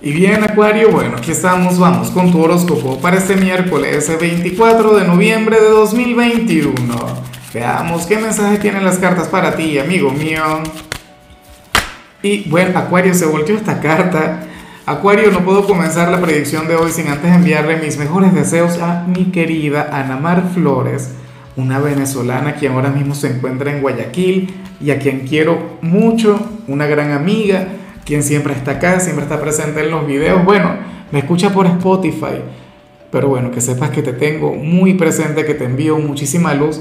Y bien, Acuario, bueno, aquí estamos, vamos con tu horóscopo para este miércoles 24 de noviembre de 2021. Veamos qué mensaje tienen las cartas para ti, amigo mío. Y bueno, Acuario, se volteó esta carta. Acuario, no puedo comenzar la predicción de hoy sin antes enviarle mis mejores deseos a mi querida Anamar Flores, una venezolana que ahora mismo se encuentra en Guayaquil y a quien quiero mucho, una gran amiga quien siempre está acá, siempre está presente en los videos. Bueno, me escucha por Spotify, pero bueno, que sepas que te tengo muy presente, que te envío muchísima luz,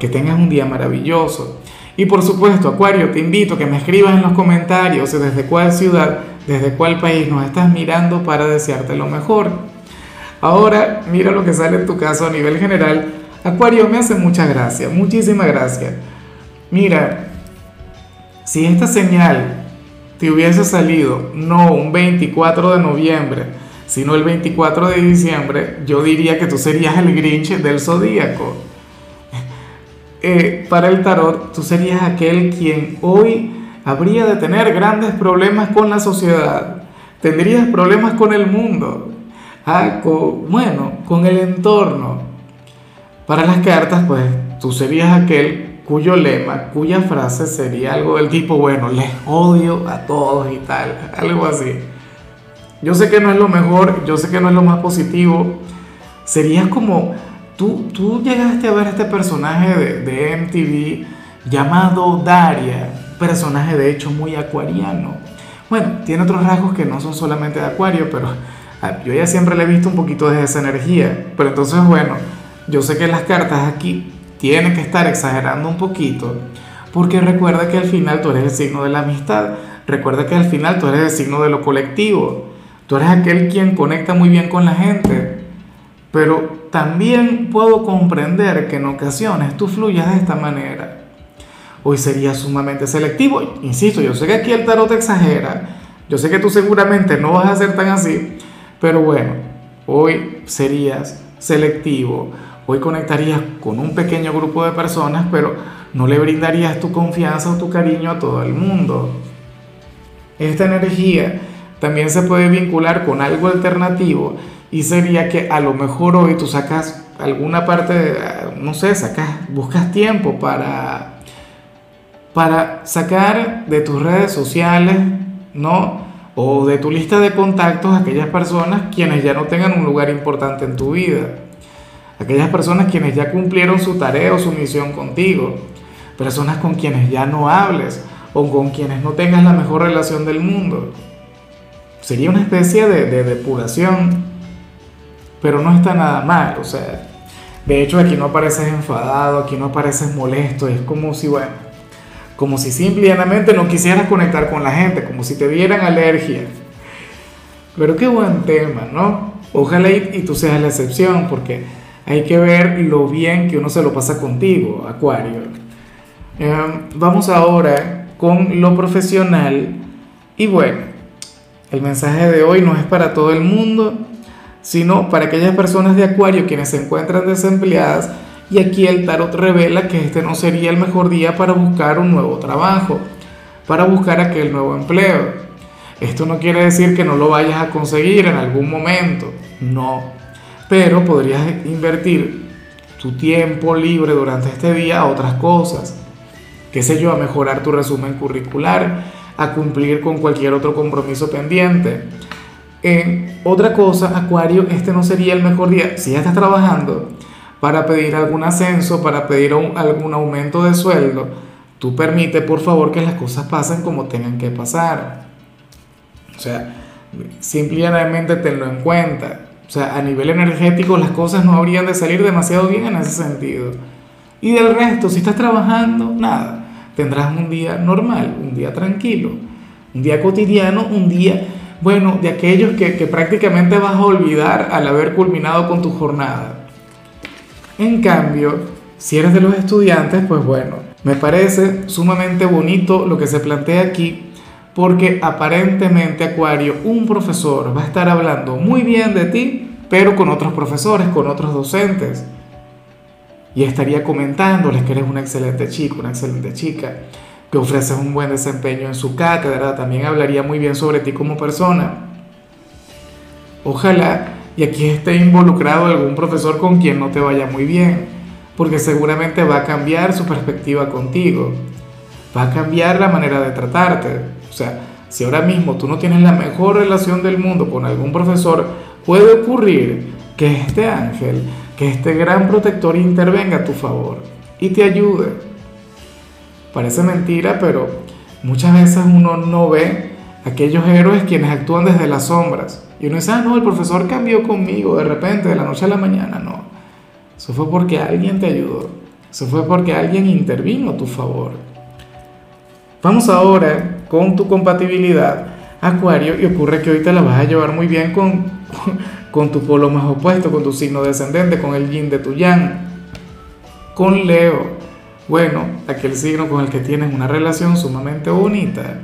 que tengas un día maravilloso. Y por supuesto, Acuario, te invito a que me escribas en los comentarios desde cuál ciudad, desde cuál país nos estás mirando para desearte lo mejor. Ahora, mira lo que sale en tu caso a nivel general. Acuario, me hace mucha gracia, muchísimas gracias. Mira, si esta señal te hubiese salido no un 24 de noviembre, sino el 24 de diciembre, yo diría que tú serías el Grinch del zodíaco. Eh, para el tarot, tú serías aquel quien hoy habría de tener grandes problemas con la sociedad, tendrías problemas con el mundo, ah, bueno, con el entorno. Para las cartas, pues tú serías aquel cuyo lema, cuya frase sería algo del tipo, bueno, les odio a todos y tal, algo así. Yo sé que no es lo mejor, yo sé que no es lo más positivo. Sería como, tú, tú llegaste a ver este personaje de, de MTV llamado Daria, personaje de hecho muy acuariano. Bueno, tiene otros rasgos que no son solamente de acuario, pero ah, yo ya siempre le he visto un poquito de esa energía. Pero entonces, bueno, yo sé que las cartas aquí tiene que estar exagerando un poquito, porque recuerda que al final tú eres el signo de la amistad, recuerda que al final tú eres el signo de lo colectivo, tú eres aquel quien conecta muy bien con la gente, pero también puedo comprender que en ocasiones tú fluyas de esta manera. Hoy sería sumamente selectivo, insisto, yo sé que aquí el tarot exagera, yo sé que tú seguramente no vas a ser tan así, pero bueno, hoy serías selectivo Hoy conectarías con un pequeño grupo de personas, pero no le brindarías tu confianza o tu cariño a todo el mundo. Esta energía también se puede vincular con algo alternativo y sería que a lo mejor hoy tú sacas alguna parte, no sé, sacas, buscas tiempo para, para sacar de tus redes sociales, ¿no? O de tu lista de contactos aquellas personas quienes ya no tengan un lugar importante en tu vida aquellas personas quienes ya cumplieron su tarea o su misión contigo, personas con quienes ya no hables o con quienes no tengas la mejor relación del mundo. Sería una especie de, de depuración, pero no está nada mal, o sea, de hecho aquí no apareces enfadado, aquí no apareces molesto, es como si, bueno, como si simplemente no quisieras conectar con la gente, como si te dieran alergia. Pero qué buen tema, ¿no? Ojalá y, y tú seas la excepción, porque hay que ver lo bien que uno se lo pasa contigo, Acuario. Em, vamos ahora con lo profesional. Y bueno, el mensaje de hoy no es para todo el mundo, sino para aquellas personas de Acuario quienes se encuentran desempleadas. Y aquí el tarot revela que este no sería el mejor día para buscar un nuevo trabajo, para buscar aquel nuevo empleo. Esto no quiere decir que no lo vayas a conseguir en algún momento, no pero podrías invertir tu tiempo libre durante este día a otras cosas, qué sé yo, a mejorar tu resumen curricular, a cumplir con cualquier otro compromiso pendiente. En otra cosa, Acuario, este no sería el mejor día, si ya estás trabajando, para pedir algún ascenso, para pedir algún aumento de sueldo, tú permite por favor que las cosas pasen como tengan que pasar. O sea, simplemente tenlo en cuenta. O sea, a nivel energético las cosas no habrían de salir demasiado bien en ese sentido. Y del resto, si estás trabajando, nada, tendrás un día normal, un día tranquilo, un día cotidiano, un día, bueno, de aquellos que, que prácticamente vas a olvidar al haber culminado con tu jornada. En cambio, si eres de los estudiantes, pues bueno, me parece sumamente bonito lo que se plantea aquí porque aparentemente Acuario, un profesor va a estar hablando muy bien de ti, pero con otros profesores, con otros docentes. Y estaría comentándoles que eres un excelente chico, una excelente chica, que ofreces un buen desempeño en su cátedra, también hablaría muy bien sobre ti como persona. Ojalá y aquí esté involucrado algún profesor con quien no te vaya muy bien, porque seguramente va a cambiar su perspectiva contigo, va a cambiar la manera de tratarte. O sea, si ahora mismo tú no tienes la mejor relación del mundo con algún profesor, puede ocurrir que este ángel, que este gran protector intervenga a tu favor y te ayude. Parece mentira, pero muchas veces uno no ve aquellos héroes quienes actúan desde las sombras. Y uno dice, ah, no, el profesor cambió conmigo de repente, de la noche a la mañana. No, eso fue porque alguien te ayudó. Eso fue porque alguien intervino a tu favor. Vamos ahora con tu compatibilidad, Acuario, y ocurre que hoy te la vas a llevar muy bien con, con tu polo más opuesto, con tu signo descendente, con el yin de tu yang, con Leo. Bueno, aquel signo con el que tienes una relación sumamente bonita,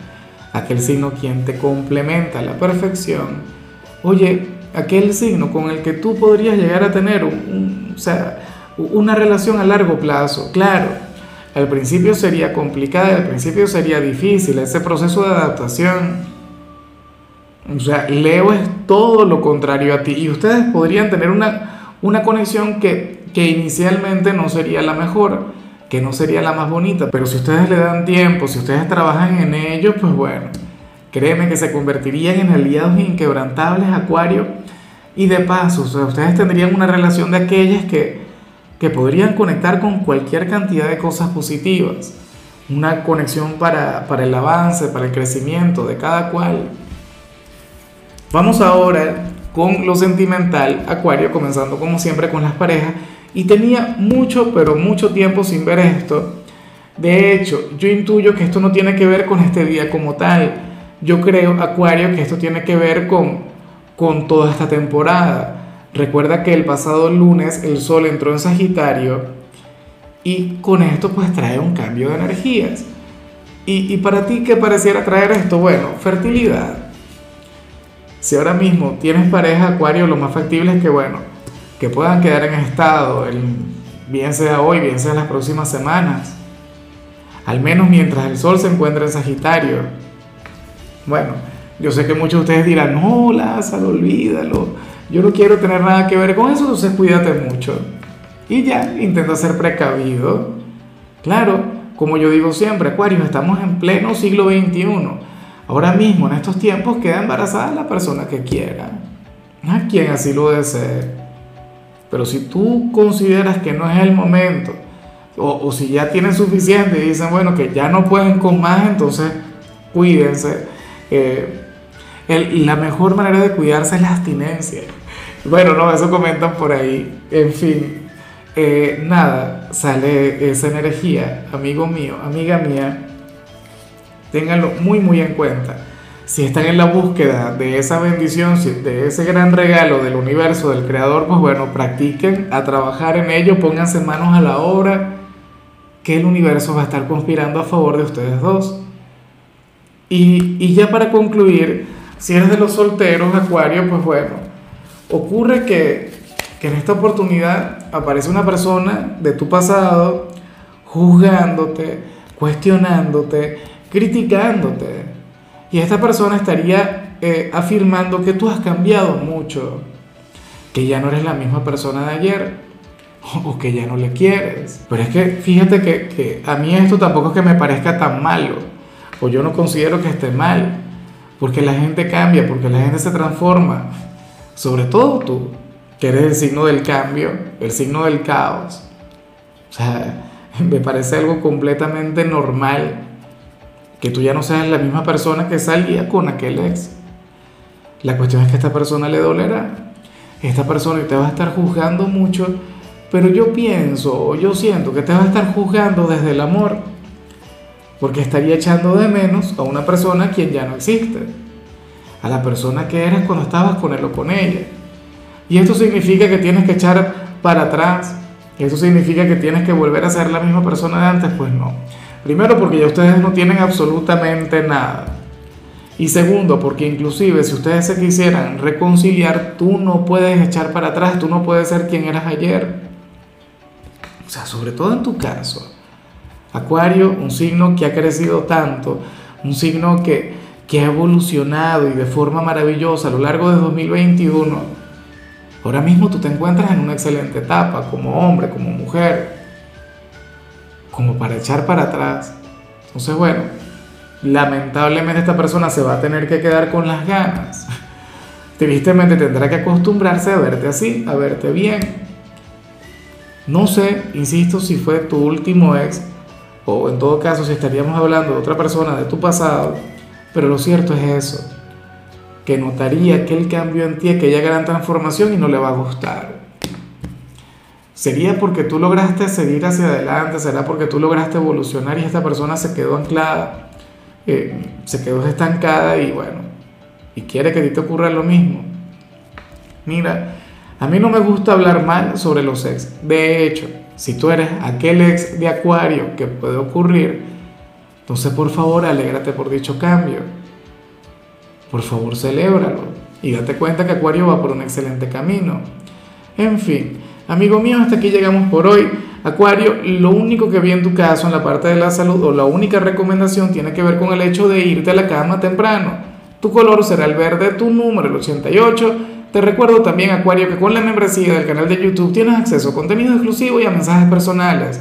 aquel signo quien te complementa a la perfección. Oye, aquel signo con el que tú podrías llegar a tener un, sea, una relación a largo plazo. Claro, al principio sería complicada, al principio sería difícil ese proceso de adaptación. O sea, Leo es todo lo contrario a ti. Y ustedes podrían tener una, una conexión que, que inicialmente no sería la mejor, que no sería la más bonita, pero si ustedes le dan tiempo, si ustedes trabajan en ello, pues bueno, créeme que se convertirían en aliados inquebrantables, Acuario, y de paso, o sea, ustedes tendrían una relación de aquellas que, que podrían conectar con cualquier cantidad de cosas positivas, una conexión para, para el avance, para el crecimiento de cada cual. Vamos ahora con lo sentimental, Acuario, comenzando como siempre con las parejas. Y tenía mucho, pero mucho tiempo sin ver esto. De hecho, yo intuyo que esto no tiene que ver con este día como tal. Yo creo, Acuario, que esto tiene que ver con, con toda esta temporada. Recuerda que el pasado lunes el Sol entró en Sagitario y con esto pues trae un cambio de energías. Y, para ti, ¿qué pareciera traer esto? Bueno, fertilidad si ahora mismo tienes pareja acuario, lo más factible es que, bueno, que puedan quedar en estado, bien sea hoy, bien sea en las próximas semanas. Al menos mientras el sol se encuentra en Sagitario. Bueno, yo sé que muchos de ustedes dirán, no, Lázaro, olvídalo. Yo no quiero tener nada que ver con eso, entonces cuídate mucho. Y ya, intenta ser precavido. Claro, como yo digo siempre, Acuario, estamos en pleno siglo XXI Ahora mismo, en estos tiempos, queda embarazada la persona que quiera, a quien así lo desee. Pero si tú consideras que no es el momento, o, si ya tienen suficiente y dicen, bueno, que ya no pueden con más, entonces cuídense. Eh, la mejor manera de cuidarse es la abstinencia. Bueno, no, eso comentan por ahí. En fin, eh, nada, sale esa energía, amigo mío, amiga mía Ténganlo muy, muy en cuenta. Si están en la búsqueda de esa bendición, de ese gran regalo del universo, del creador, pues bueno, practiquen a trabajar en ello, pónganse manos a la obra, que el universo va a estar conspirando a favor de ustedes dos. Y, y ya para concluir, si eres de los solteros, Acuario, pues bueno, ocurre que, que en esta oportunidad aparece una persona de tu pasado juzgándote, cuestionándote, criticándote. Y esta persona estaría eh, afirmando que tú has cambiado mucho, que ya no eres la misma persona de ayer o que ya no le quieres. Pero es que fíjate que, que a mí esto tampoco es que me parezca tan malo, o yo no considero que esté mal, porque la gente cambia, porque la gente se transforma, sobre todo tú, que eres el signo del cambio, el signo del caos. O sea, me parece algo completamente normal que tú ya no seas la misma persona que salía con aquel ex. La cuestión es que a esta persona le dolerá. Esta persona te va a estar juzgando mucho, pero yo pienso yo siento que te va a estar juzgando desde el amor, porque estaría echando de menos a una persona quien ya no existe, a la persona que eras cuando estabas con él o con ella. Y esto significa que tienes que echar para atrás, eso significa que tienes que volver a ser la misma persona de antes, pues no. Primero porque ya ustedes no tienen absolutamente nada. Y segundo, porque inclusive si ustedes se quisieran reconciliar, tú no puedes echar para atrás, tú no puedes ser quien eras ayer. O sea, sobre todo en tu caso. Acuario, un signo que ha crecido tanto, un signo que, que ha evolucionado y de forma maravillosa a lo largo de 2021, ahora mismo tú te encuentras en una excelente etapa como hombre, como mujer, como para echar para atrás. Entonces, bueno, lamentablemente esta persona se va a tener que quedar con las ganas. Tristemente tendrá que acostumbrarse a verte así, a verte bien. No sé, insisto, si fue tu último ex o en todo caso si estaríamos hablando de otra persona de tu pasado, pero lo cierto es eso, que notaría aquel cambio en ti, aquella gran transformación y no le va a gustar. ¿Sería porque tú lograste seguir hacia adelante? ¿Será porque tú lograste evolucionar y esta persona se quedó anclada? Eh, se quedó estancada y bueno, y quiere que a ti te ocurra lo mismo. Mira, a mí no me gusta hablar mal sobre los ex. De hecho, si tú eres aquel ex de Acuario que puede ocurrir, entonces por favor alégrate por dicho cambio. Por favor, celébralo y date cuenta que Acuario va por un excelente camino. En fin, amigo mío, hasta aquí llegamos por hoy. Acuario, lo único que vi en tu caso en la parte de la salud o la única recomendación tiene que ver con el hecho de irte a la cama temprano. Tu color será el verde, tu número el 88 te recuerdo también, Acuario, que con la membresía del canal de YouTube tienes acceso a contenido exclusivo y a mensajes personales.